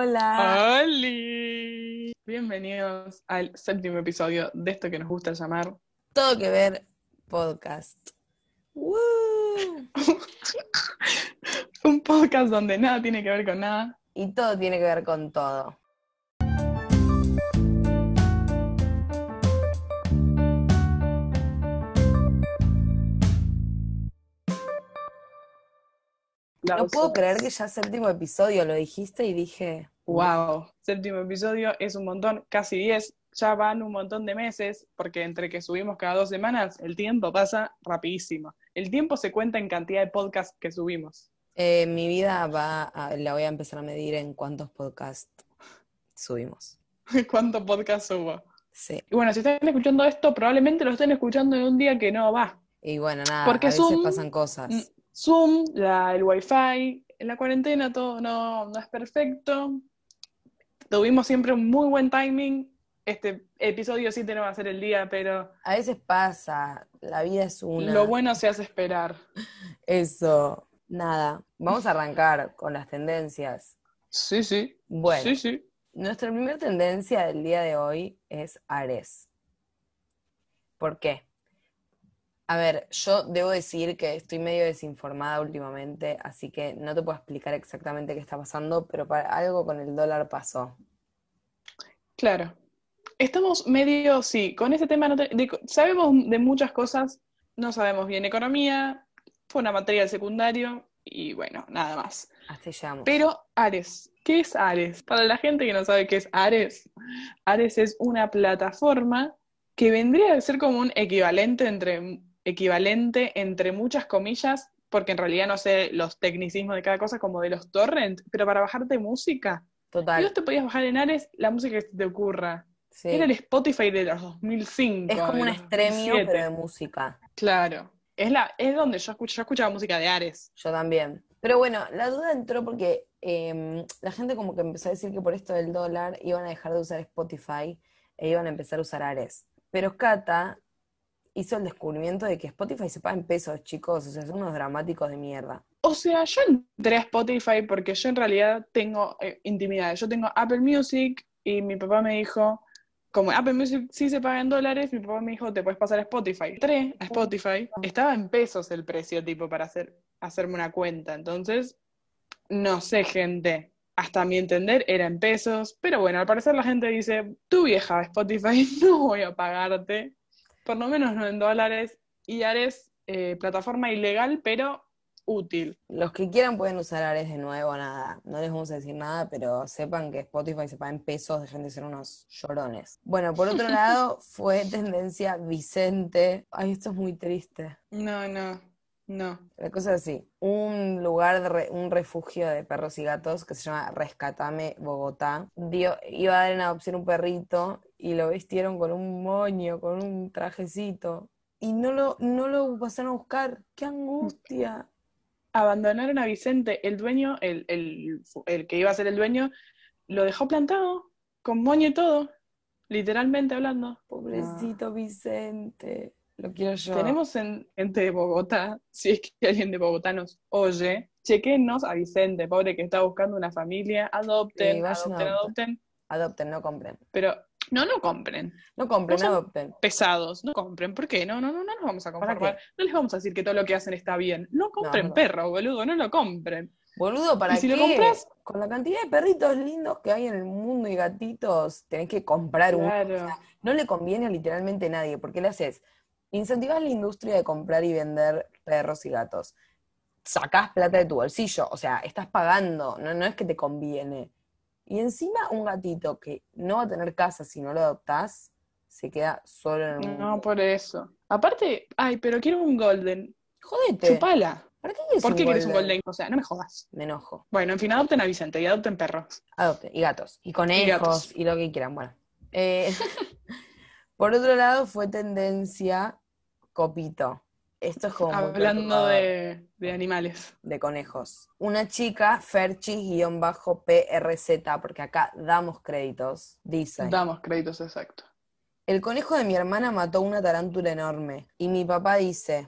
Hola. ¡Holi! Bienvenidos al séptimo episodio de esto que nos gusta llamar. Todo que ver podcast. ¡Woo! Un podcast donde nada tiene que ver con nada. Y todo tiene que ver con todo. No puedo creer que ya séptimo episodio lo dijiste y dije. ¡Wow! Séptimo episodio es un montón, casi 10. Ya van un montón de meses, porque entre que subimos cada dos semanas, el tiempo pasa rapidísimo. El tiempo se cuenta en cantidad de podcasts que subimos. Eh, mi vida va a- la voy a empezar a medir en cuántos podcasts subimos. ¿Cuántos podcasts subo? Sí. Y bueno, si están escuchando esto, probablemente lo estén escuchando en un día que no va. Y bueno, nada, Porque a veces Zoom- pasan cosas. Zoom, la, el Wi-Fi, en la cuarentena todo no, no es perfecto. Tuvimos siempre un muy buen timing. Este episodio 7 no va a ser el día, pero A veces pasa, la vida es una. lo bueno se hace esperar. Eso, nada. Vamos a arrancar con las tendencias. Sí, sí. Bueno, Sí, sí. nuestra primera tendencia del día de hoy es Ares. ¿Por qué? A ver, yo debo decir que estoy medio desinformada últimamente, así que no te puedo explicar exactamente qué está pasando, pero para algo con el dólar pasó. Claro. Estamos medio, sí, con ese tema no te- de- sabemos de muchas cosas, no sabemos bien economía, fue una materia del secundario y bueno, nada más. Hasta llegamos. Pero Ares, ¿qué es Ares? Para la gente que no sabe qué es Ares, Ares es una plataforma que vendría a ser como un equivalente entre, equivalente entre muchas comillas, porque en realidad no sé los tecnicismos de cada cosa, como de los torrent, pero para bajarte música. Y Total, vos te podías bajar en Ares la música que te ocurra. sí. Era el Spotify de los 2005. Es como un extremio, 2007. pero de música. Claro. Es, la, es donde yo, escucho, yo escuchaba música de Ares. Yo también. Pero bueno, la duda entró porque em, la gente como que empezó a decir que por esto del dólar iban a dejar de usar Spotify e iban a empezar a usar Ares. Pero Cata hizo el descubrimiento de que Spotify se paga en pesos, chicos. O sea, son unos dramáticos de mierda. O sea, yo entré a Spotify porque yo en realidad tengo eh, intimidad. Yo tengo Apple Music y mi papá me dijo, como Apple Music sí se paga en dólares, mi papá me dijo, te puedes pasar a Spotify. Entré a Spotify, estaba en pesos el precio, tipo, para hacer, hacerme una cuenta. Entonces, no sé, gente. Hasta mi entender era en pesos, pero bueno, al parecer la gente dice, tu vieja Spotify, no voy a pagarte, por lo menos no en dólares, y Ares, eh, plataforma ilegal, pero útil. Los que quieran pueden usar Ares de nuevo, nada. No les vamos a decir nada, pero sepan que Spotify se paga en pesos, dejen de ser unos llorones. Bueno, por otro lado, fue tendencia Vicente. Ay, esto es muy triste. No, no, no. La cosa es así, un lugar, de re- un refugio de perros y gatos que se llama Rescatame Bogotá, dio, iba a dar en adopción un perrito y lo vistieron con un moño, con un trajecito, y no lo, no lo pasaron a buscar. ¡Qué angustia! Abandonaron a Vicente, el dueño, el, el, el que iba a ser el dueño, lo dejó plantado, con moño y todo, literalmente hablando. Pobrecito Vicente, lo quiero yo. Tenemos en, gente de Bogotá, si es que alguien de Bogotá nos oye, chequenos a Vicente, pobre que está buscando una familia, adopten, Sí, adopten, adopten, Adopten, no compren. pero no, no compren, No compren, No adopten. pesados, no compren, ¿por qué? No, no, no, no nos vamos a ¿Para conformar, no les vamos a decir que todo lo que hacen está bien, no compren no. perro, boludo, no lo compren. Boludo, ¿para Y si qué? lo compras- Con la cantidad de perritos lindos que hay en el mundo y gatitos, tenés que comprar uno. Claro. No le conviene a literalmente a nadie, porque le haces, incentivas la industria de comprar y vender perros y gatos. Sacás plata de tu bolsillo, o sea, estás pagando, no, no es que te conviene. Y encima un gatito que no va a tener casa si no lo adoptás, se queda solo en el mundo. No, por eso. Aparte, ay, pero quiero un golden. Jodete. Chupala. ¿Para qué quieres ¿Por qué quieres un golden? O sea, no me jodas. Me enojo. Bueno, en fin, adopten a Vicente y adopten perros. Adopten, y gatos, y conejos, gatos. y lo que quieran. Bueno. Eh, por otro lado, fue tendencia copito. Esto es como Hablando de, de animales. de conejos. Una chica, Ferchis-PRZ, porque acá damos créditos, dice: Damos créditos exactos. El conejo de mi hermana mató una tarántula enorme. Y mi papá dice: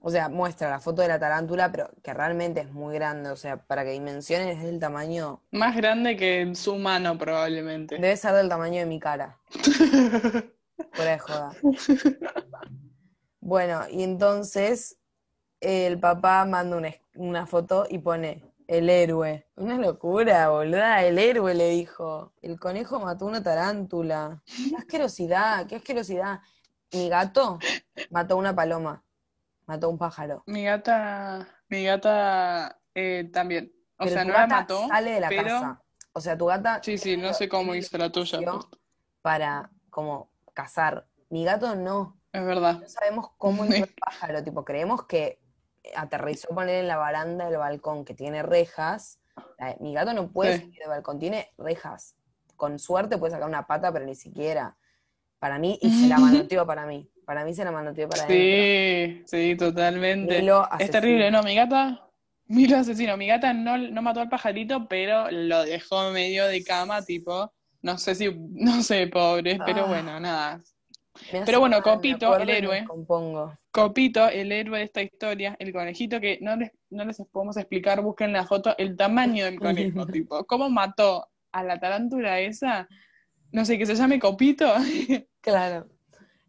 O sea, muestra la foto de la tarántula, pero que realmente es muy grande. O sea, para que dimensiones del tamaño. Más grande que su mano, probablemente. Debe ser del tamaño de mi cara. Fuera de joda. Bueno, y entonces el papá manda una, una foto y pone el héroe. Una locura, boluda. El héroe le dijo. El conejo mató una tarántula. Qué asquerosidad, qué asquerosidad. Mi gato mató una paloma. Mató un pájaro. Mi gata, mi gata eh, también. O Pero sea, tu no la mató, sale de la pero casa. O sea, tu gata sí, sí, no sé cómo hizo la tuya. Para como cazar. Mi gato no. Es verdad. No sabemos cómo entró el pájaro. Tipo, creemos que aterrizó poner en la baranda del balcón que tiene rejas. Eh, Mi gato no puede Sí. salir del balcón, tiene rejas. Con suerte puede sacar una pata, pero ni siquiera. Para mí, y se la manoteó para mí. Para mí se la manoteó para adentro. Sí, sí, totalmente. Es terrible, ¿no? Mi gata, Milo asesino, mi gata no, no mató al pajarito, pero lo dejó medio de cama, tipo, no sé si, no sé, pobre, pero Ah. bueno, nada. Pero bueno, mal, Copito, el héroe. Compongo. Copito, el héroe de esta historia, el conejito que no les, no les podemos explicar, busquen la foto, el tamaño del conejo, tipo, cómo mató a la tarántula esa, no sé, que se llame Copito, Claro.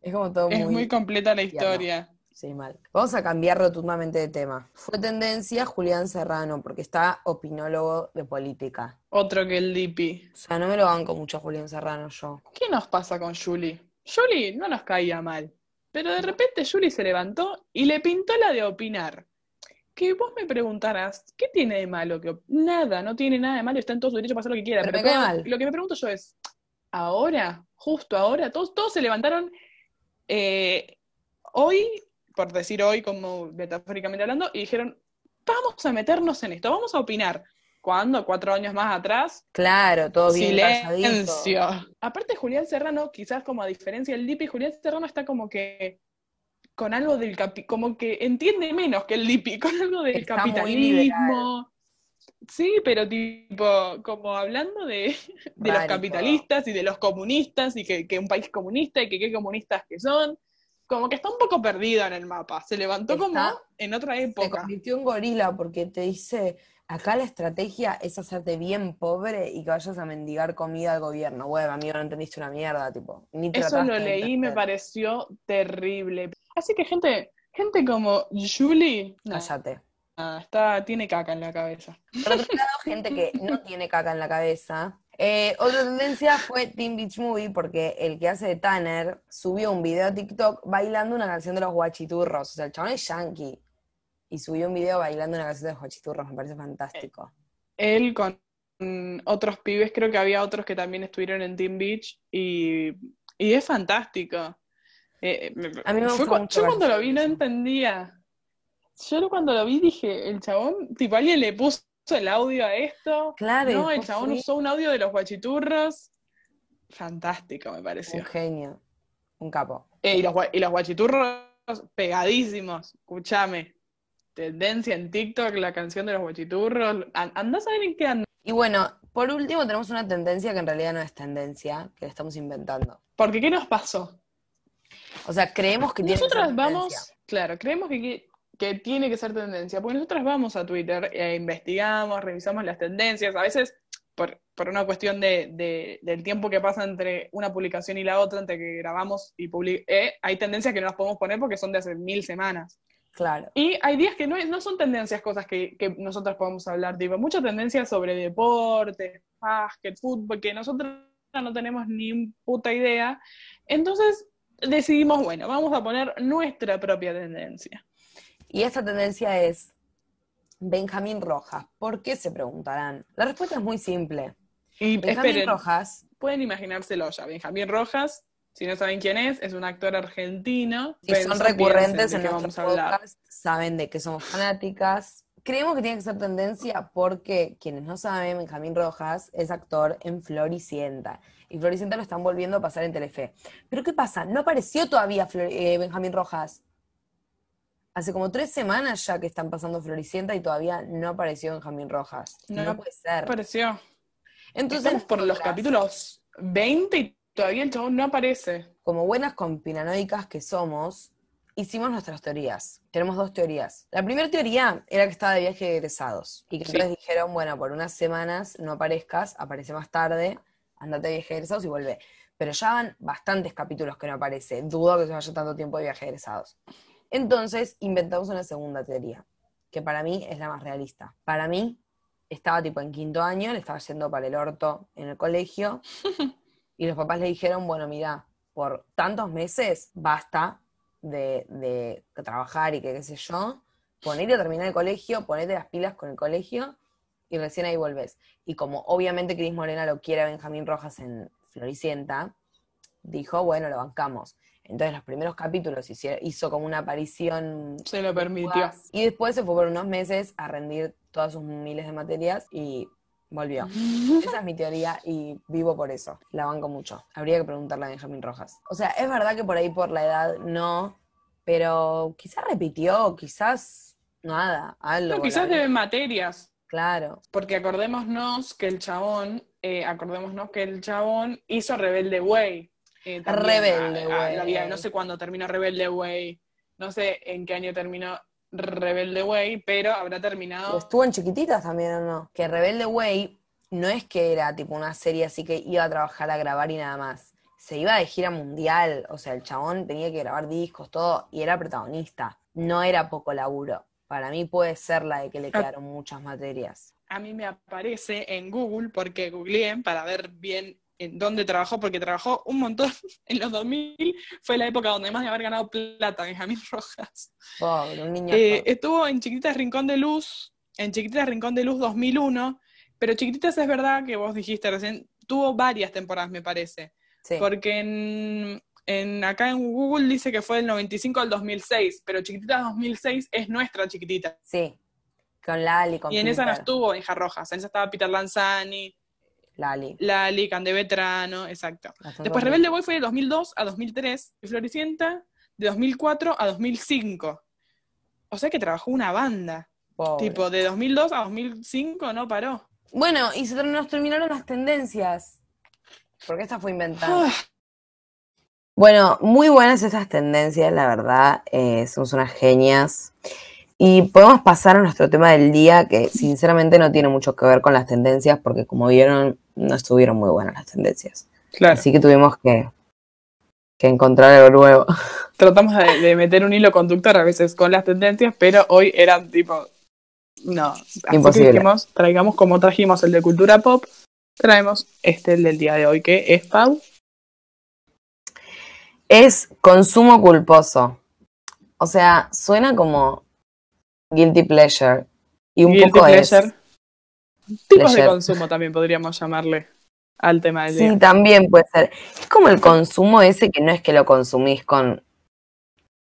Es como todo es muy. completa la historia. Sí, mal. Vamos a cambiar rotundamente de tema. Fue tendencia Julián Serrano, porque está opinólogo de política. Otro que el Dipi. O sea, no me lo banco mucho a Julián Serrano yo. ¿Qué nos pasa con Julie? Julie no nos caía mal, pero de repente Julie se levantó y le pintó la de opinar. Que vos me preguntarás, ¿qué tiene de malo? que Nada, no tiene nada de malo, está en todo su derecho para hacer lo que quiera. Pero Pero, me cae todo- mal. lo que me pregunto yo es, ahora, justo ahora, todos, todos se levantaron eh, hoy, por decir hoy, como metafóricamente hablando, y dijeron, vamos a meternos en esto, vamos a opinar. ¿Cuándo? ¿Cuatro años más atrás? Claro, todo bien. Silencio. Aparte, Julián Serrano, quizás como a diferencia del Lipi, Julián Serrano está como que con algo del capi, como que entiende menos que el Lipi, con algo del Está capitalismo. Sí, pero tipo, como hablando de, de los capitalistas y de los comunistas y que, que un país comunista y que qué comunistas que son. Como que está un poco perdido en el mapa. Se levantó Está- como en otra Se época. convirtió en gorila porque te dice, acá la estrategia es hacerte bien pobre y que vayas a mendigar comida al gobierno. Bueno, amigo, no entendiste una mierda, tipo. Ni Eso lo leí y me pareció terrible. Así que gente, gente como Julie, no, Cállate. nada, está, tiene caca en la cabeza. Por otro lado, gente que no tiene caca en la cabeza. Eh, otra tendencia fue Teen Beach Movie, porque el que hace de Tanner subió un video a TikTok bailando una canción de los guachiturros. O sea, el chabón es yankee. Y subió un video bailando una canción de los guachiturros. Me parece fantástico. Él con otros pibes, creo que había otros que también estuvieron en Team Beach y, y es fantástico. Eh, me- A mí me fue mucho yo cuando lo vi no entendía. Yo cuando lo vi dije, el chabón, tipo alguien le puso el audio a esto. Claro, No, el chabón usó un audio de los guachiturros. Fantástico, me pareció. Un genio. Un capo. Eh, y, los, y los guachiturros pegadísimos, escúchame. Tendencia en TikTok, la canción de los guachiturros. An- Andá a saber en qué anda. Y bueno, por último tenemos una tendencia que en realidad no es tendencia, que la estamos inventando. Porque, ¿qué nos pasó? O sea, creemos que tiene que ser Nosotras vamos, claro, creemos que, que, tiene que ser tendencia, porque nosotras vamos a Twitter e investigamos, revisamos las tendencias, a veces por, por una cuestión de, de- del tiempo que pasa entre una publicación y la otra, entre que grabamos y publicamos, hay tendencias que no las podemos poner porque son de hace mil semanas. Claro. Y hay días que no, no son tendencias, cosas que, que nosotras podemos hablar, tipo, muchas tendencias sobre deporte, básquet, fútbol, que nosotros no tenemos ni puta idea. Entonces decidimos, bueno, vamos a poner nuestra propia tendencia. Y esta tendencia es Benjamín Rojas. ¿Por qué se preguntarán? La respuesta es muy simple. Y Benjamín esperen, Rojas, pueden imaginárselo ya. Benjamín Rojas, si no saben quién es, es un actor argentino. si son recurrentes en nuestro vamos a hablar. podcast, saben de que somos fanáticas. Creemos que tiene que ser tendencia porque, quienes no saben, Benjamín Rojas es actor en Floricienta. Y Floricienta lo están volviendo a pasar en Telefe. Pero ¿qué pasa? No apareció todavía Flor- eh, Benjamín Rojas. Hace como tres semanas ya que están pasando Floricienta y todavía no apareció Benjamín Rojas. No, No puede ser. Pareció. Entonces, Estamos por los capítulos 20 y todavía el chabón no aparece. como buenas conspiranoicas que somos, hicimos nuestras teorías. Tenemos dos teorías. La primera teoría era que estaba de viaje de egresados. Y que Sí. entonces dijeron, bueno, por unas semanas no aparezcas, aparece más tarde, andate de viaje de egresados y vuelve. Pero ya van bastantes capítulos que no aparece. Dudo que se vaya tanto tiempo de viaje de egresados. Entonces inventamos una segunda teoría, que para mí es la más realista. Para mí, estaba tipo en quinto año, le estaba yendo para el orto en el colegio, y los papás le dijeron, bueno, mira, por tantos meses basta de, trabajar y que qué sé yo, ponete a terminar el colegio, ponete las pilas con el colegio y recién ahí volvés. Y como obviamente Cris Morena lo quiere a Benjamín Rojas en Floricienta, dijo, bueno, lo bancamos. Entonces los primeros capítulos hizo, hizo como una aparición Se lo permitió. y después se fue por unos meses a rendir todas sus miles de materias y volvió. Esa es mi teoría y vivo por eso. La banco mucho. Habría que preguntarle a Benjamín Rojas. O sea, es verdad que por ahí por la edad no, pero quizás repitió, quizás nada, algo. No, quizás deben materias. Claro. Porque acordémonos que el chabón, eh, acordémonos que el chabón hizo Rebelde Way. Eh. Rebelde Ah, ah, vida- no sé cuándo terminó Rebelde Way, no sé en qué año terminó Rebelde Way, pero habrá terminado. Estuvo en chiquititas también o no. Que Rebelde Way no es que era tipo una serie así que iba a trabajar a grabar y nada más. Se iba de gira mundial, o sea, el chabón tenía que grabar discos, todo, y era protagonista. No era poco laburo. Para mí puede ser la de que le Ah. quedaron muchas materias. A mí me aparece en Google, porque googleé para ver bien en dónde trabajó, porque trabajó un montón en los 2000, fue la época donde más de haber ganado plata Benjamín Rojas. Pobre, un niño. Eh, estuvo en Chiquititas Rincón de Luz, en Chiquititas Rincón de Luz 2001, pero Chiquititas es verdad que vos dijiste recién, tuvo varias temporadas, me parece, sí. porque en, en- acá en Google dice que fue del 95 al 2006, pero Chiquititas 2006 es nuestra Chiquitita. Sí. Con Lali, con Y en esa no estuvo Hija Rojas, en esa estaba Peter Lanzani, Lali. Lali, Cande Vetrano, exacto. Después. Rebelde Boy fue de 2002 a 2003 y Floricienta de 2004 a 2005. O sea que trabajó una banda. Pobre. Tipo, de 2002 a 2005 no paró. Bueno, y se nos terminaron las tendencias. Porque esta fue inventada. Ah, Bueno, muy buenas estas tendencias, la verdad. eh, somos unas genias. Y podemos pasar a nuestro tema del día, que sinceramente no tiene mucho que ver con las tendencias, porque como vieron, no estuvieron muy buenas las tendencias. claro. Así que tuvimos que, que encontrar algo nuevo. Tratamos de, de meter un hilo conductor a veces con las tendencias, pero hoy eran tipo. No. Así Imposible. que dijimos, traigamos como trajimos el de cultura pop, traemos este el del día de hoy, que es Pau. Es consumo culposo. O sea, suena como guilty pleasure. Y un Guilty poco pleasure. es. Tipos de consumo también podríamos llamarle al tema del Sí, día. también puede ser. Es como el consumo ese que no es que lo consumís con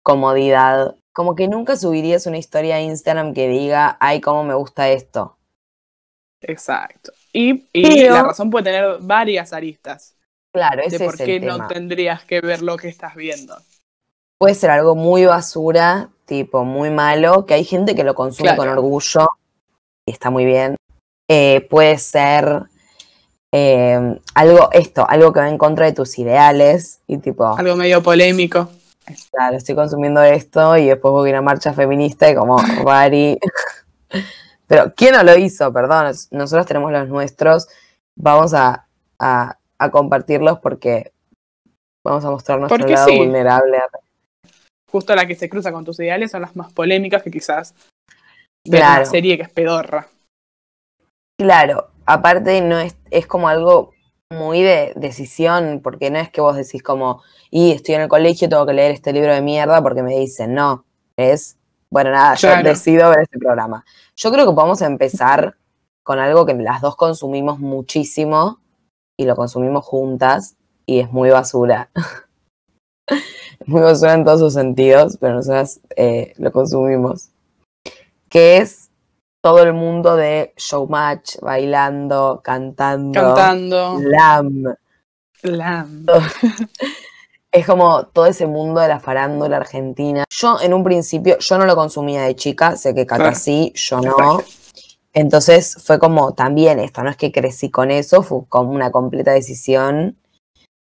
comodidad. Como que nunca subirías una historia a Instagram que diga, ay, cómo me gusta esto. Exacto. Y, y Pero- la razón puede tener varias aristas Claro, de por es el qué tema. no tendrías que ver lo que estás viendo. Puede ser algo muy basura, tipo muy malo, que hay gente que lo consume Claro. con orgullo y está muy bien. Eh, puede ser eh, algo, esto, algo que va en contra de tus ideales y tipo, Algo medio polémico. claro, estoy consumiendo esto y después voy a ir a una marcha feminista y como, Rari. Pero, ¿quién no lo hizo? Perdón, nosotros tenemos los nuestros, vamos a, a- a compartirlos porque vamos a mostrar nuestro Porque lado sí. vulnerable. Justo la que se cruza con tus ideales son las más polémicas que quizás ver Claro. una serie que es pedorra. Claro, aparte no es, es como algo muy de decisión, porque no es que vos decís como, y estoy en el colegio, tengo que leer este libro de mierda porque me dicen, no, es, bueno, nada, yo Claro. decido ver este programa. Yo creo que podemos empezar con algo que las dos consumimos muchísimo y lo consumimos juntas y es muy basura. Es muy basura en todos sus sentidos, pero nosotras eh, lo consumimos. Que es todo el mundo de showmatch, bailando, cantando. Cantando. Lam. Lam. Es como todo ese mundo de la farándula argentina. Yo en un principio, yo no lo consumía de chica, sé que Cata Claro. sí, yo no. Entonces fue como también esto, no es que crecí con eso, fue como una completa decisión.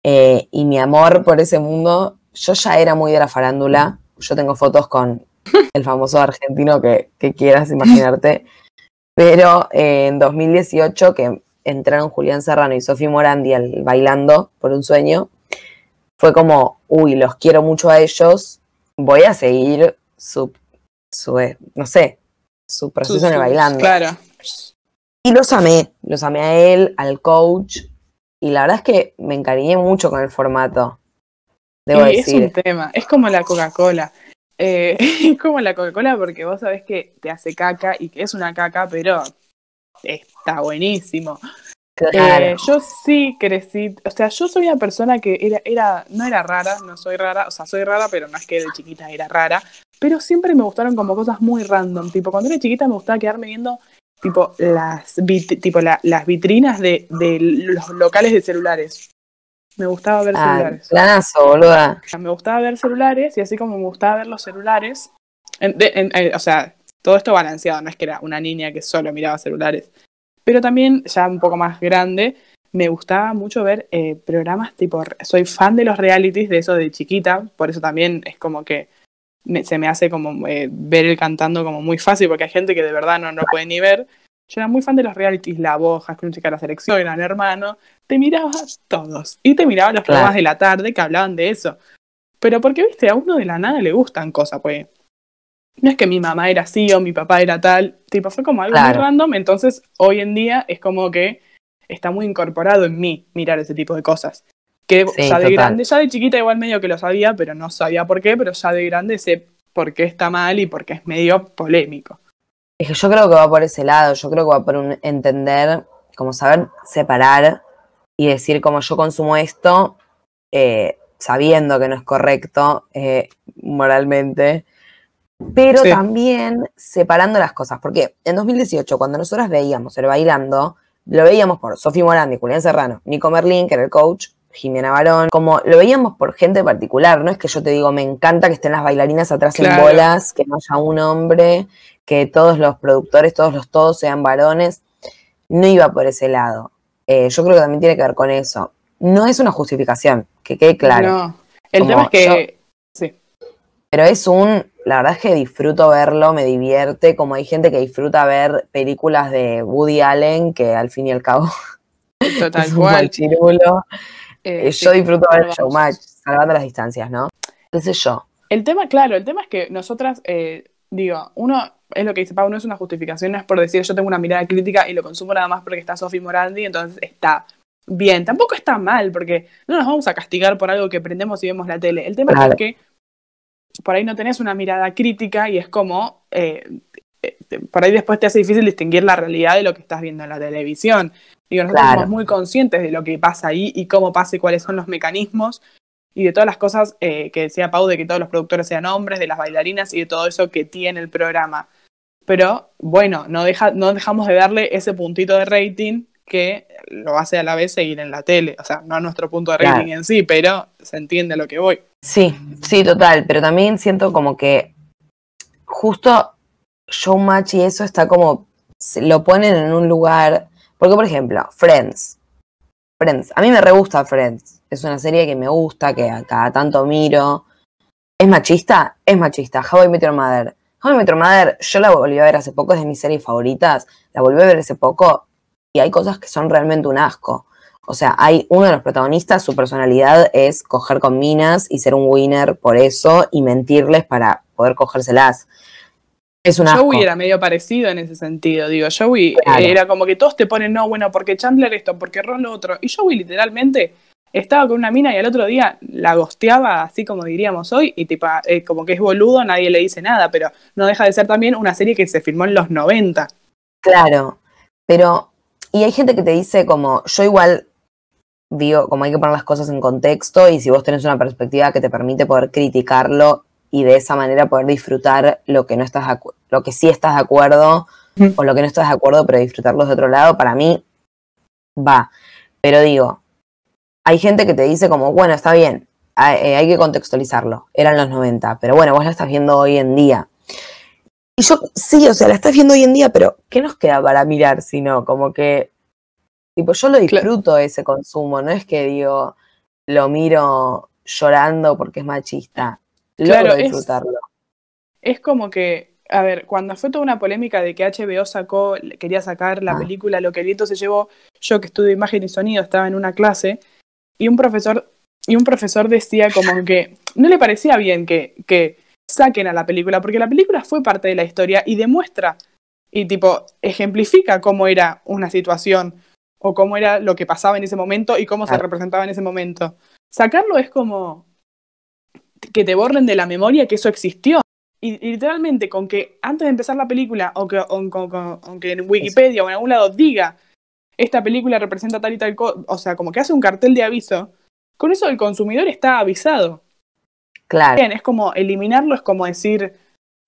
Eh, y mi amor por ese mundo, yo ya era muy de la farándula, yo tengo fotos con el famoso argentino que, que quieras imaginarte. Pero eh, en 2018, que entraron Julián Serrano y Sofi Morandi al Bailando por un sueño, fue como, uy, los quiero mucho a ellos, voy a seguir su, su eh, no sé, su proceso en el Bailando. Claro. Y los amé, los amé a él, al coach, y la verdad es que me encariñé mucho con el formato. Debo y es decir. un tema, es como la Coca-Cola. Eh, es como la Coca-Cola porque vos sabés que te hace caca y que es una caca, pero está buenísimo. Claro. Eh, yo sí crecí, o sea, yo soy una persona que era, era, no era rara, no soy rara, o sea, soy rara, pero no es que de chiquita era rara, pero siempre me gustaron como cosas muy random, tipo, cuando era chiquita me gustaba quedarme viendo, tipo, las, vit- tipo la- las vitrinas de, de los locales de celulares. Me gustaba ver Ah, celulares. planazo, boluda. Me gustaba ver celulares y así como me gustaba ver los celulares, en- de- en- eh, o sea, todo esto balanceado, no es que era una niña que solo miraba celulares. Pero también, ya un poco más grande, me gustaba mucho ver eh, programas tipo, soy fan de los realities, de eso de chiquita, por eso también es como que me- se me hace como eh, ver el cantando como muy fácil, porque hay gente que de verdad no, no puede ni ver. Yo era muy fan de los realities, La High School Musical, La Selección, Gran Hermano, te miraba todos. Y te miraba los programas Claro. de la tarde que hablaban de eso. Pero porque, viste, a uno de la nada le gustan cosas, pues. No es que mi mamá era así o mi papá era tal. Tipo, fue como algo muy random. Entonces, hoy en día es como que está muy incorporado en mí mirar ese tipo de cosas. Que Sí, ya de total. grande, ya de chiquita igual medio que lo sabía, pero no sabía por qué, pero ya de grande sé por qué está mal y por qué es medio polémico. Es que yo creo que va por ese lado, yo creo que va por un entender, como saber separar y decir como yo consumo esto, eh, sabiendo que no es correcto eh, moralmente, pero Sí. también separando las cosas, porque en 2018, cuando nosotras veíamos el bailando, lo veíamos por Sofía Morandi, Julián Serrano, Nico Merlín, que era el coach, Jimena Barón, como lo veíamos por gente particular, no es que yo te digo, me encanta que estén las bailarinas atrás en bolas, que no haya un hombre, que todos los productores, todos los todos sean varones, no iba por ese lado. Eh, yo creo que también tiene que ver con eso. No es una justificación, que quede claro. No. El Como tema es que. Sí. Pero es un, la verdad es que disfruto verlo, me divierte, como hay gente que disfruta ver películas de Woody Allen, que al fin y al cabo Total es un cual. Eh, Eh, sí, yo disfruto ver showmatch, salvando las distancias, ¿no? ¿Qué sé yo? El tema, claro, el tema es que nosotras, eh, digo, uno, es lo que dice Pau, no es una justificación, no es por decir yo tengo una mirada crítica y lo consumo nada más porque está Sophie Morandi, entonces está bien. Tampoco está mal, porque no nos vamos a castigar por algo que prendemos y vemos la tele. El tema Claro. es que por ahí no tenés una mirada crítica y es como, eh, eh, por ahí después te hace difícil distinguir la realidad de lo que estás viendo en la televisión. Digo, nosotros Claro. somos muy conscientes de lo que pasa ahí y cómo pasa y cuáles son los mecanismos y de todas las cosas eh, que decía Pau, de que todos los productores sean hombres, de las bailarinas y de todo eso que tiene el programa. Pero bueno, no, deja, no dejamos de darle ese puntito de rating que lo hace a la vez seguir en la tele. O sea, no a nuestro punto de rating Claro. en sí, pero se entiende a lo que voy. Sí, sí, total, pero también siento como que justo Showmatch y eso está como, lo ponen en un lugar, porque por ejemplo, Friends, Friends, a mí me re gusta Friends, es una serie que me gusta, que a cada tanto miro, ¿es machista? Es machista, How I Met Your Mother. How I Met Your Mother, yo la volví a ver hace poco, es de mis series favoritas, la volví a ver hace poco y hay cosas que son realmente un asco. O sea, hay uno de los protagonistas, su personalidad es coger con minas y ser un winner por eso y mentirles para poder cogérselas. Es un asco. Joey era medio parecido en ese sentido, digo, Joey Claro. era como que todos te ponen, no, bueno, porque Chandler esto, porque Ron lo otro, y Joey literalmente estaba con una mina y al otro día la gosteaba, así como diríamos hoy, y tipo, eh, como que es boludo, nadie le dice nada, pero no deja de ser también una serie que se filmó en los 90. Claro, pero, y hay gente que te dice como, yo igual digo, como hay que poner las cosas en contexto y si vos tenés una perspectiva que te permite poder criticarlo y de esa manera poder disfrutar lo que no estás de lo que sí estás de acuerdo Mm. o lo que no estás de acuerdo, pero disfrutarlo de otro lado, para mí va. Pero digo, hay gente que te dice como, bueno, está bien, hay, eh, hay que contextualizarlo, eran los 90, pero bueno, vos la estás viendo hoy en día. Y yo, sí, o sea, la estás viendo hoy en día, pero ¿qué nos queda para mirar si no? Como que, tipo, yo lo disfruto ese consumo, no es que digo, lo miro llorando porque es machista. Claro, logro es- disfrutarlo. Es como que, a ver, cuando fue toda una polémica de que HBO sacó, quería sacar la Ah. película Lo que el viento se llevó, yo que estudio imagen y sonido estaba en una clase y un profesor, y un profesor decía como que no le parecía bien que, que saquen a la película, porque la película fue parte de la historia y demuestra y tipo ejemplifica cómo era una situación o cómo era lo que pasaba en ese momento y cómo se Claro. representaba en ese momento. Sacarlo es como que te borren de la memoria que eso existió. Y, y literalmente, con que antes de empezar la película, o que, o, que en Wikipedia o en algún lado diga esta película representa tal y tal cosa, o sea, como que hace un cartel de aviso, con eso el consumidor está avisado. Claro, Bien, es como eliminarlo, es como decir,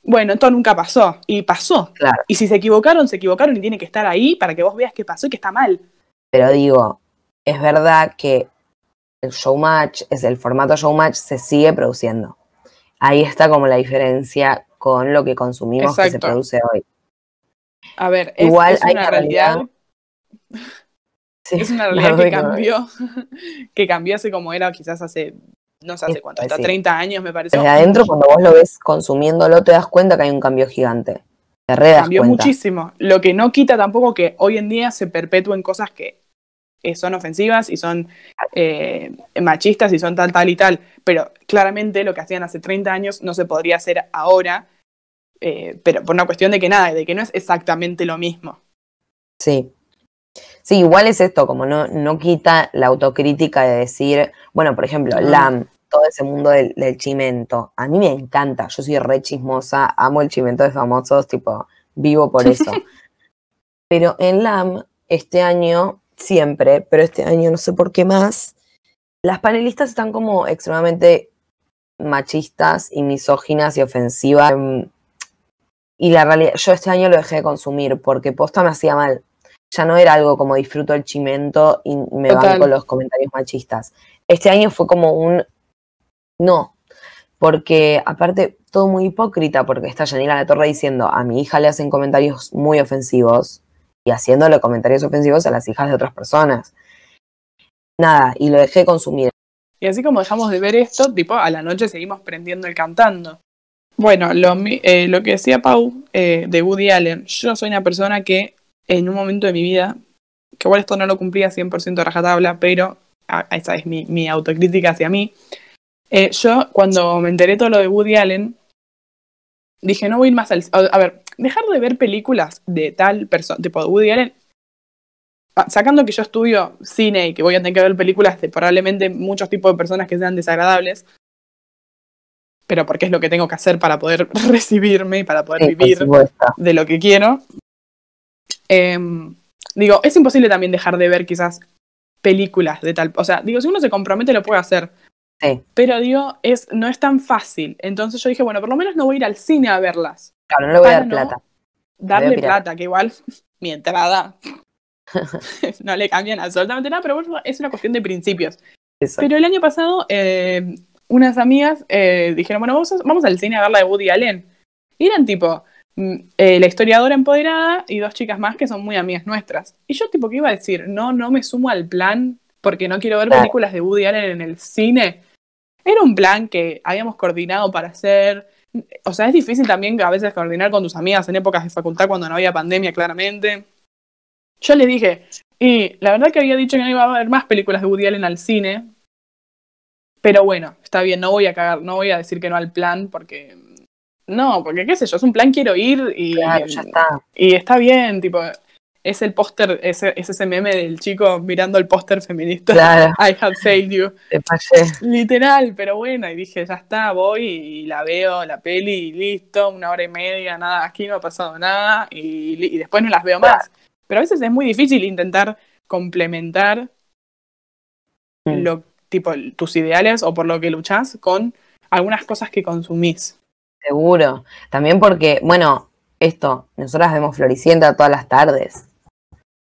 bueno, esto nunca pasó, y pasó. claro. Y si se equivocaron, se equivocaron y tiene que estar ahí para que vos veas qué pasó y que está mal. Pero digo, es verdad que el showmatch, es el formato showmatch, se sigue produciendo. Ahí está como la diferencia con lo que consumimos que se produce hoy. A ver, es, Igual es hay una una realidad, realidad- Sí, es una realidad que cambió, que cambió hace como era quizás hace, no sé hace cuánto, hasta sí. 30 años me parece. Desde adentro, cuando vos lo ves consumiéndolo, te das cuenta que hay un cambio gigante. Te re das cambió cuenta. muchísimo. Lo que no quita tampoco que hoy en día se perpetúen cosas que son ofensivas y son eh, machistas y son tal, tal y tal. Pero claramente lo que hacían hace 30 años no se podría hacer ahora, eh, pero por una cuestión de que nada, de que no es exactamente lo mismo. Sí. Sí, igual es esto, como no, no quita la autocrítica de decir, bueno, por ejemplo, Ah. LAM, todo ese mundo del, del chimento, a mí me encanta, yo soy re chismosa, amo el chimento de famosos, tipo, vivo por eso. pero en LAM, este año, siempre, pero este año no sé por qué más, las panelistas están como extremadamente machistas y misóginas y ofensivas. Mm, Y la realidad, yo este año lo dejé de consumir porque posta me hacía mal. Ya no era algo como disfruto el chimento y me Total. van con los comentarios machistas. Este año fue como un no, porque aparte todo muy hipócrita, porque está Yanira La Torre diciendo a mi hija le hacen comentarios muy ofensivos y haciéndole comentarios ofensivos a las hijas de otras personas. Nada, y lo dejé de consumir. Y así como dejamos de ver esto, tipo, a la noche seguimos prendiendo el cantando. Bueno, lo, eh, lo que decía Pau eh, de Woody Allen, yo soy una persona que en un momento de mi vida, que igual esto no lo cumplía 100% de rajatabla, pero ah, esa es mi, mi autocrítica hacia mí. Eh, yo, cuando me enteré todo lo de Woody Allen, dije, no voy a ir más al... A, ver, dejar de ver películas de tal persona, tipo Woody Allen, ah, sacando que yo estudio cine y que voy a tener que ver películas de probablemente muchos tipos de personas que sean desagradables, pero porque es lo que tengo que hacer para poder recibirme y para poder Sí, vivir de lo que quiero. Em, digo, es imposible también dejar de ver quizás películas de tal. O sea, digo, si uno se compromete lo puede hacer. Sí. Pero digo, es, no es tan fácil. Entonces yo dije, bueno, por lo menos no voy a ir al cine a verlas. Claro, no le voy a Para dar no- plata. Darle plata, que igual mi entrada no le cambian absolutamente nada, pero bueno, es una cuestión de principios. Eso. Pero el año pasado, eh, unas amigas eh, dijeron, bueno, vamos, a- vamos al cine a ver la de Woody Allen. Y eran tipo, eh, la historiadora empoderada y dos chicas más que son muy amigas nuestras. Y yo tipo, ¿qué iba a decir? No, no me sumo al plan porque no quiero ver películas de Woody Allen en el cine. Era un plan que habíamos coordinado para hacer. O sea, es difícil también a veces coordinar con tus amigas en épocas de facultad cuando no había pandemia, claramente. Yo les dije, y la verdad que había dicho que no iba a haber más películas de Woody Allen al cine. Pero bueno, está bien, no voy a cagar, no voy a decir que no al plan, porque. No, porque qué sé yo, es un plan, quiero ir y, Claro, ya está. y está bien, tipo, es el póster, es, es ese meme del chico mirando el póster feminista. Claro, I have failed you. te fallé. Literal, pero bueno, y dije, ya está, voy y la veo, la peli, y listo, una hora y media, nada, aquí no ha pasado nada, y, y después no las veo más. Pero a veces es muy difícil intentar complementar Mm. lo, tipo, tus ideales o por lo que luchás con algunas cosas que consumís. Seguro. También porque, bueno, esto, nosotras vemos Floricienta todas las tardes.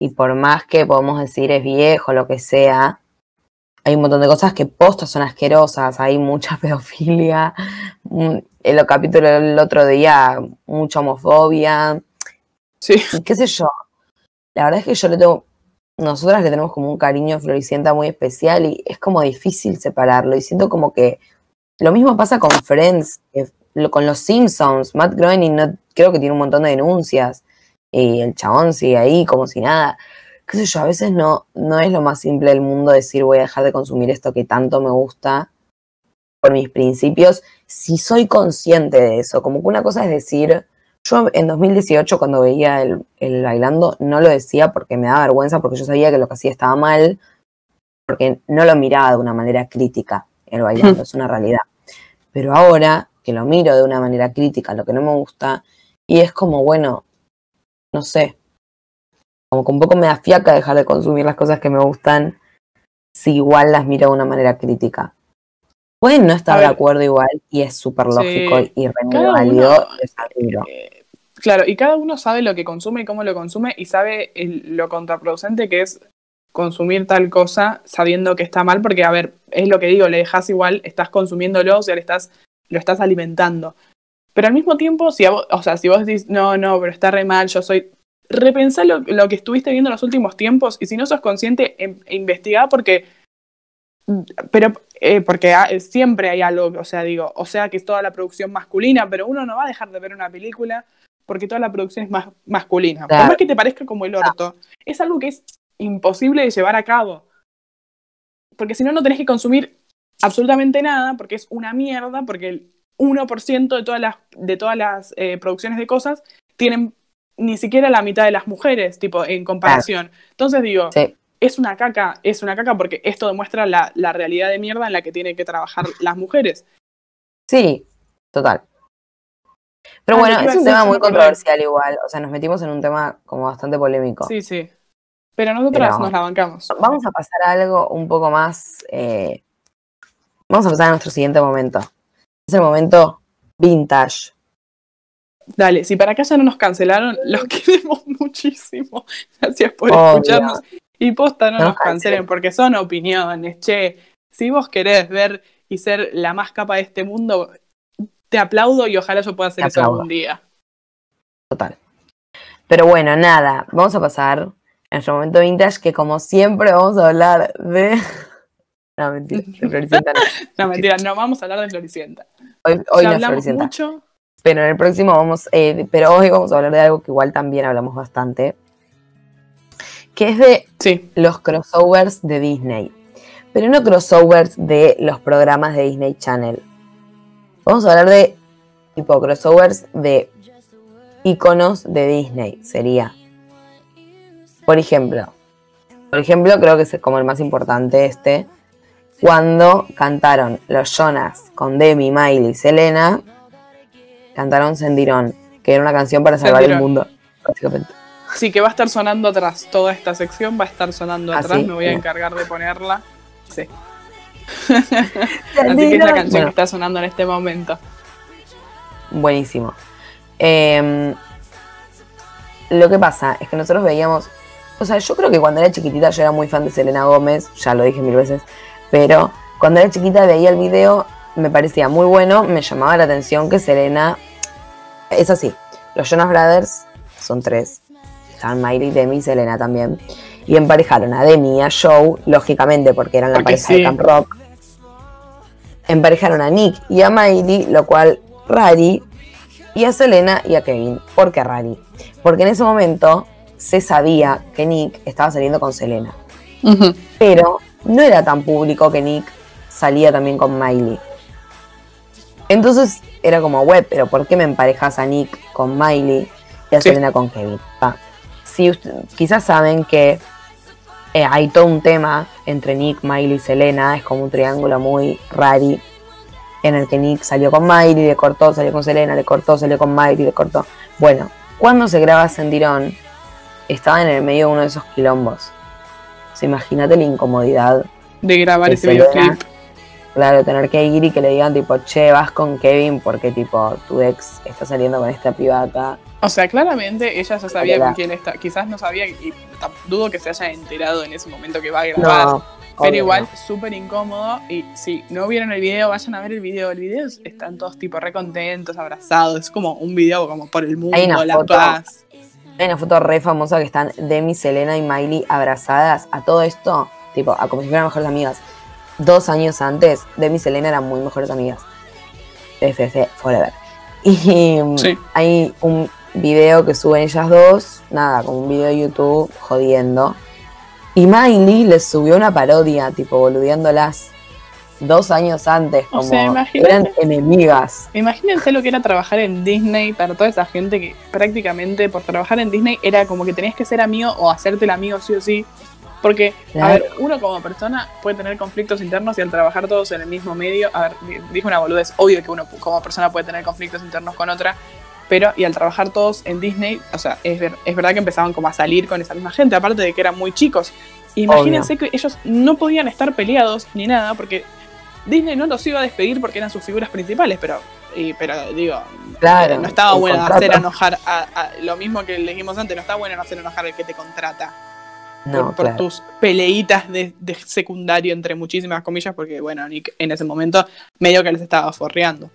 Y por más que podemos decir es viejo, lo que sea, hay un montón de cosas que postas son asquerosas. Hay mucha pedofilia. mm, En los capítulos del otro día, mucha homofobia. Sí. Y qué sé yo. La verdad es que yo le tengo. Nosotras le tenemos como un cariño a Floricienta muy especial y es como difícil separarlo. Y siento como que lo mismo pasa con Friends, con los Simpsons. Matt Groening no, creo que tiene un montón de denuncias y el chabón sigue ahí como si nada. Qué sé yo, a veces no, no es lo más simple del mundo decir voy a dejar de consumir esto que tanto me gusta por mis principios, si soy consciente de eso. Como que una cosa es decir, yo en 2018 cuando veía el, el, bailando no lo decía porque me daba vergüenza, porque yo sabía que lo que hacía estaba mal, porque no lo miraba de una manera crítica el bailando, es una realidad. Pero ahora que lo miro de una manera crítica, lo que no me gusta, y es como, bueno, no sé, como que un poco me da fiaca dejar de consumir las cosas que me gustan si igual las miro de una manera crítica. Pueden no estar de acuerdo igual y es súper lógico y re válido eh, Claro, y cada uno sabe lo que consume y cómo lo consume y sabe lo contraproducente que es consumir tal cosa sabiendo que está mal, porque a ver, es lo que digo, le dejas igual, estás consumiéndolo, o sea, le estás, lo estás alimentando. Pero al mismo tiempo, si o sea, si vos decís, no, no, pero está re mal, yo soy. Repensá lo, lo que estuviste viendo en los últimos tiempos y si no sos consciente, em, investiga porque pero eh, porque siempre hay algo, o sea, digo, o sea que es toda la producción masculina, pero uno no va a dejar de ver una película porque toda la producción es más masculina. Por más que te parezca como el orto, es algo que es imposible de llevar a cabo. Porque si no, no tenés que consumir absolutamente nada, porque es una mierda, porque el 1% de todas las, de todas las eh, producciones de cosas tienen ni siquiera la mitad de las mujeres, tipo, en comparación. Entonces digo, es una caca, es una caca porque esto demuestra la, la realidad de mierda en la que tienen que trabajar las mujeres. Sí, total. Pero bueno, es un tema muy controversial igual, o sea, nos metimos en un tema como bastante polémico. Sí, sí. Pero nosotras nos la bancamos. Vamos a pasar a algo un poco más... Eh, vamos a pasar a nuestro siguiente momento. Es el momento vintage. Dale, si para acá ya no nos cancelaron, los queremos muchísimo. Gracias por escucharnos. Y posta, no, nos cancelen porque son opiniones, che. Si vos querés ver y ser la más capa de este mundo, te aplaudo y ojalá yo pueda hacer eso algún día. Total. Pero bueno, nada, vamos a pasar a nuestro momento vintage, que como siempre vamos a hablar de. No, mentira, de Floricienta no. no, mentira, no vamos a hablar de Floricienta. Hoy, hoy no hablamos mucho. Pero en el próximo vamos, eh, pero hoy vamos a hablar de algo que igual también hablamos bastante, que es de los crossovers de Disney. Pero no crossovers de los programas de Disney Channel. Vamos a hablar de tipo crossovers de iconos de Disney, sería. Por ejemplo, por ejemplo, creo que es como el más importante este, cuando cantaron los Jonas con Demi, Miley y Selena, cantaron Sendirón, que era una canción para salvar el mundo, básicamente. Sí, que va a estar sonando atrás. Toda esta sección va a estar sonando ah, atrás. Me voy a encargar de ponerla. Sí. Así que es la canción que está sonando en este momento. Buenísimo. Em, lo que pasa es que nosotros veíamos. O sea, yo creo que cuando era chiquitita yo era muy fan de Selena Gómez, ya lo dije mil veces, pero cuando era chiquita veía el video, me parecía muy bueno, me llamaba la atención que Selena. Es así, los Jonas Brothers son tres, estaban Miley, Demi y Selena también. Y emparejaron a Demi y a Joe, lógicamente porque eran la pareja de Camp Rock. Emparejaron a Nick y a Miley, lo cual Rari, y a Selena y a Kevin. ¿Por qué Rari? Porque en ese momento se sabía que Nick estaba saliendo con Selena. Pero no era tan público que Nick salía también con Miley. Entonces era como, web, pero ¿por qué me emparejas a Nick con Miley y a Selena con Kevin? quizás saben que eh, hay todo un tema entre Nick, Miley y Selena, es como un triángulo muy rari, en el que Nick salió con Miley, le cortó, salió con Selena, le cortó, salió con Miley, le cortó. Bueno, cuando se graba Sendirón, estaba en el medio de uno de esos quilombos. O imagínate la incomodidad. De grabar ese videoclip. Claro, tener que ir y que le digan tipo, che, vas con Kevin porque tipo tu ex está saliendo con esta pibata. O sea, claramente ella ya sabía con quién está. Quizás no sabía y dudo que se haya enterado en ese momento que va a grabar. pero igual, súper incómodo. Y si no vieron el video, vayan a ver el video. El video están todos tipo re contentos, abrazados. Es como un video como por el mundo, la paz. Hay una foto re famosa que están Demi, Selena y Miley abrazadas a todo esto, tipo, a como si fueran mejores amigas. dos años antes, Demi y Selena eran muy mejores amigas. FF Forever. Y mm, Sí. hay un video que suben ellas dos, nada, como un video de YouTube jodiendo. Y Miley les subió una parodia, tipo boludeándolas dos años antes, O como sea, eran enemigas. Imagínense lo que era trabajar en Disney para toda esa gente que prácticamente por trabajar en Disney era como que tenías que ser amigo o hacerte el amigo sí o sí. Porque, a ver, uno como persona puede tener conflictos internos y al trabajar todos en el mismo medio, a ver, di- dije una boludez, obvio que uno como persona puede tener conflictos internos con otra, pero y al trabajar todos en Disney, o sea, es, ver- es verdad que empezaban como a salir con esa misma gente, aparte de que eran muy chicos. Imagínense que ellos no podían estar peleados ni nada, porque Disney no los iba a despedir porque eran sus figuras principales, pero, y- pero digo, Claro. eh, no estaba bueno contrato. hacer enojar a, a- lo mismo que le dijimos antes, no está bueno hacer enojar al que te contrata No, por, por claro. tus peleitas de, de secundario entre muchísimas comillas, porque bueno, Nick en ese momento medio que les estaba forreando.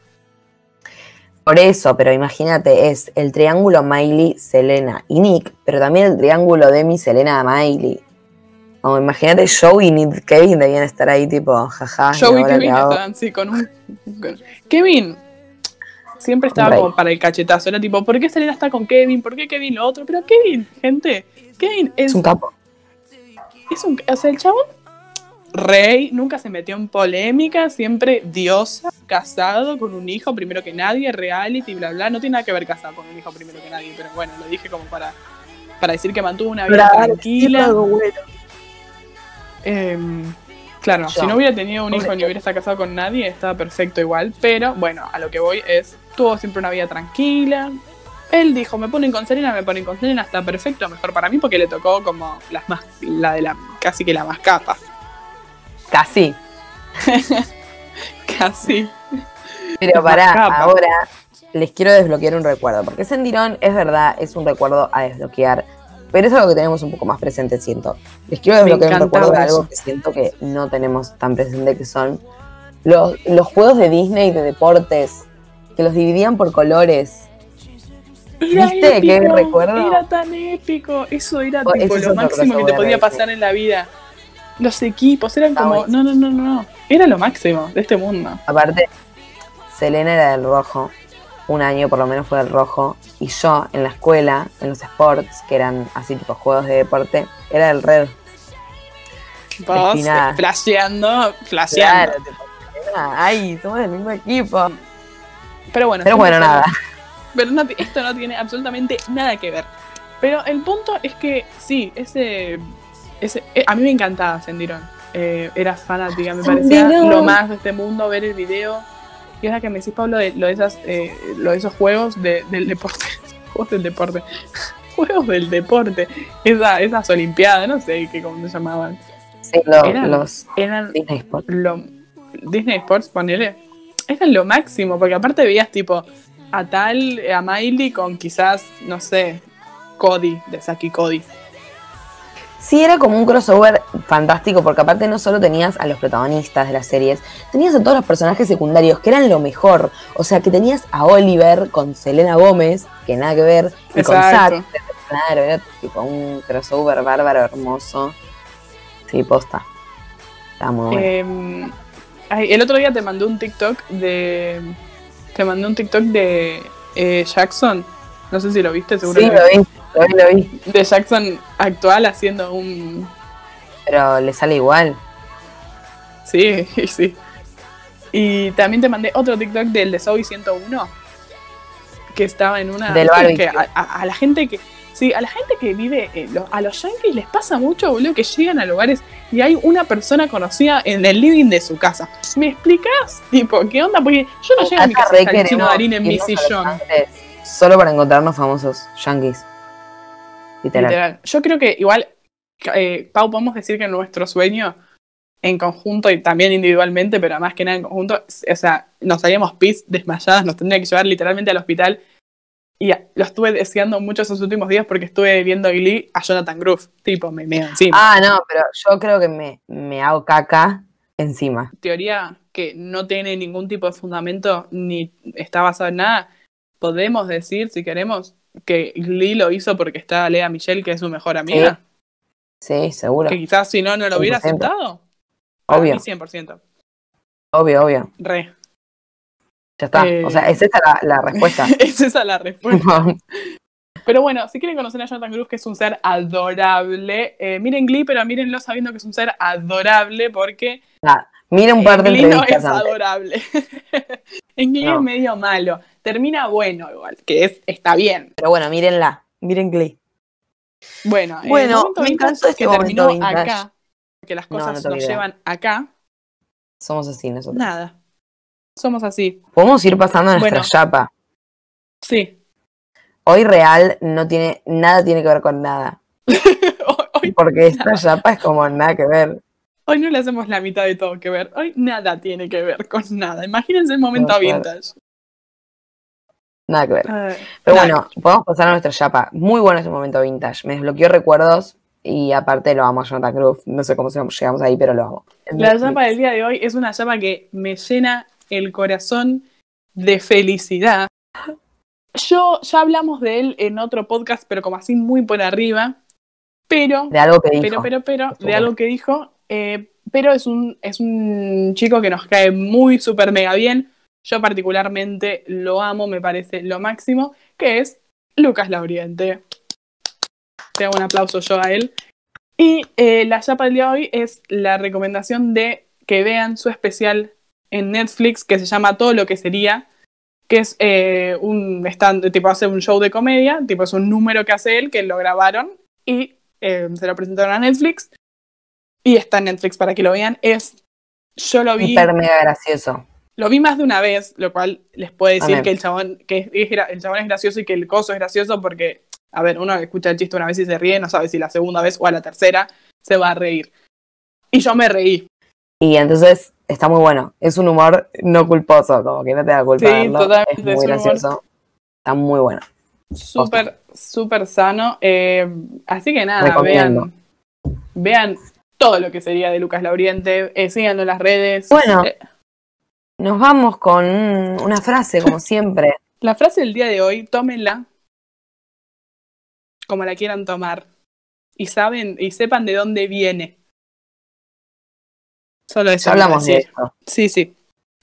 Por eso, pero imagínate, es el triángulo Miley, Selena y Nick, pero también el triángulo Demi, Selena, Miley. Como imagínate, Joey y Kevin debían estar ahí tipo, jaja, ¿y Joey y Kevin estaban así con un. con- Kevin siempre estaba Rey. como para el cachetazo. Era tipo, ¿por qué Selena está con Kevin? ¿Por qué Kevin lo otro? Pero Kevin, gente, Kevin es, Es un capo. es un. O sea, el chabón, rey, nunca se metió en polémica, siempre diosa, casado con un hijo primero que nadie, reality, bla, bla. No tiene nada que ver casado con un hijo primero que nadie, pero bueno, lo dije como para, para decir que mantuvo una vida tranquila. Em, claro, Yo. si no hubiera tenido un hijo ni hubiera estado casado con nadie, estaba perfecto igual. Pero bueno, a lo que voy es, tuvo siempre una vida tranquila. Él dijo, me ponen con Selena, me ponen con Selena, está perfecto, mejor para mí porque le tocó como las más, la de la, casi que la más capa. Casi. Casi. Pero para ahora les quiero desbloquear un recuerdo, porque Sendirón es verdad, es un recuerdo a desbloquear, pero es algo que tenemos un poco más presente, siento. Les quiero desbloquear un recuerdo de algo eso. que siento que no tenemos tan presente, que son los, los juegos de Disney de deportes, que los dividían por colores. Era ¿Viste qué recuerdo? Era tan épico. Eso era tipo ese es lo máximo que te podía pasar en la vida. Los equipos eran Está como, no, no, no, no. Era lo máximo de este mundo. Aparte, Selena era del rojo, un año por lo menos fue del rojo, y yo en la escuela, en los sports, que eran así tipo juegos de deporte, era del red. Vos, Destinada. eh, flasheando, flasheando. Claro, ay, somos del mismo equipo. Pero bueno, Pero bueno, nada. Pero no esto no tiene absolutamente nada que ver. Pero el punto es que sí, ese. ese eh, a mí me encantaba Sendirón. Eh, era fanática, me parecía Sendirón. lo más de este mundo ver el video. Y ahora que me decís, Pablo, de lo de, esas, eh, lo de esos juegos de- del deporte. juegos del deporte. juegos del deporte. Esa, esas olimpiadas, no sé qué cómo se llamaban. Sí, lo- Eran- los Eran Disney Sports. lo, Disney Sports, ponele, era lo máximo, porque aparte veías tipo a tal, a Miley con quizás, no sé, Cody, de Saki Cody. Sí, era como un crossover fantástico, porque aparte no solo tenías a los protagonistas de las series, tenías a todos los personajes secundarios, que eran lo mejor. O sea, que tenías a Oliver con Selena Gómez, que nada que ver, y con. Zack. Claro, era tipo un crossover bárbaro, hermoso. Sí, posta. Estaba muy bueno. Ay, el otro día te mandé un TikTok de. Te mandé un TikTok de eh, Jackson. No sé si lo viste, seguro. sí, lo vi, lo vi, lo vi. De Jackson actual haciendo un. Pero le sale igual. Sí, sí. Y también te mandé otro TikTok del de Zoe 101. Que estaba en una. Del que a, a- a la gente que. Sí, a la gente que vive. eh, lo- a los yankees les pasa mucho, boludo, que llegan a lugares y hay una persona conocida en el living de su casa. ¿Me explicas? Tipo, ¿qué onda? Porque yo no llego a mi casa el chino Darín en mi sillón. Solo para encontrarnos famosos yankees. Literal. Literal. Yo creo que igual, eh, Pau, podemos decir que nuestro sueño en conjunto y también individualmente, pero más que nada en conjunto, o sea, nos haríamos pis desmayadas, nos tendría que llevar literalmente al hospital. Y a- lo estuve deseando mucho esos últimos días porque estuve viendo Glee a Jonathan Groove. Tipo, me meo encima. Ah, no, pero yo creo que me, me hago caca encima. Teoría que no tiene ningún tipo de fundamento ni está basada en nada. Podemos decir, si queremos, que Glee lo hizo porque está Lea Michelle, que es su mejor amiga. Sí, seguro. Que quizás si no, no lo hubiera 100%. aceptado. Obvio. mí 100%. Obvio, obvio. Re. Ya está. Eh. O sea, es esa la, la respuesta. es esa la respuesta. Pero bueno, si quieren conocer a Jonathan Cruz, que es un ser adorable, eh, miren Glee, pero mírenlo sabiendo que es un ser adorable porque Mira un par de Glee no es adorable. en Glee No. es medio malo. Termina bueno igual, que es, está bien. Pero bueno, mírenla. Miren Glee. Bueno, Bueno, me encantó este que terminó momento vintage. acá, porque las cosas no nos llevan acá. Somos así nosotros. Nada. Somos así. Podemos ir pasando a nuestra Bueno. chapa. Sí. Hoy real no tiene, nada tiene que ver con nada. hoy, Porque esta chapa es como nada que ver. hoy no le hacemos la mitad de todo que ver. Hoy nada tiene que ver con nada. Imagínense el momento No, vintage. Nada que ver. Pero bueno, podemos pasar a nuestra chapa. Muy bueno ese momento vintage. Me desbloqueó recuerdos y aparte lo amo a Jonathan Cruz. No sé cómo llegamos ahí, pero lo amo. La llama del día de hoy es una llama que me llena el corazón de felicidad. Yo ya hablamos de él en otro podcast, pero como así muy por arriba. Pero, De algo que dijo. pero, pero, pero, Estuvo de algo que dijo. eh, pero es un, es un chico que nos cae muy súper mega bien. Yo particularmente lo amo, me parece lo máximo, que es Lucas Lauriente. Te hago un aplauso yo a él. Y eh, la chapa del día de hoy es la recomendación de que vean su especial en Netflix que se llama Todo lo que sería, que es eh, un tipo hace un show de comedia, tipo es un número que hace él, que lo grabaron y eh, se lo presentaron a Netflix. Y está en Netflix para que lo vean. Es, yo lo vi, mega gracioso. Lo vi más de una vez, lo cual les puede decir que el chabón, que es- el chabón es gracioso y que el coso es gracioso porque, a ver, uno escucha el chiste una vez y se ríe, no sabe si la segunda vez o a la tercera se va a reír. Y yo me reí. Y entonces está muy bueno. Es un humor no culposo, como que no te da culpa. Sí, verlo. totalmente, Es es muy humor- gracioso. Está muy bueno. Súper, súper sano. Eh, así que nada, Recomiendo. vean, vean todo lo que sería de Lucas Lauriente, eh, síganlo en las redes. Bueno. Eh, Nos vamos con una frase, como siempre. la frase del día de hoy, tómenla como la quieran tomar. Y saben, y sepan de dónde viene. Solo eso. Hablamos de esto. Sí, sí.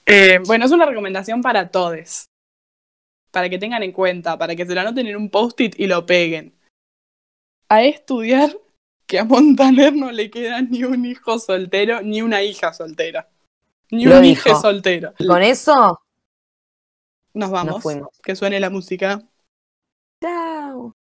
Eh, bueno, es una recomendación para todos. Para que tengan en cuenta, para que se lo anoten en un post-it y lo peguen. A estudiar que a Montaner no le queda ni un hijo soltero, ni una hija soltera. Ni Lo un hijo soltero. Y con eso Nos vamos. nos fuimos. Que suene la música. Chao.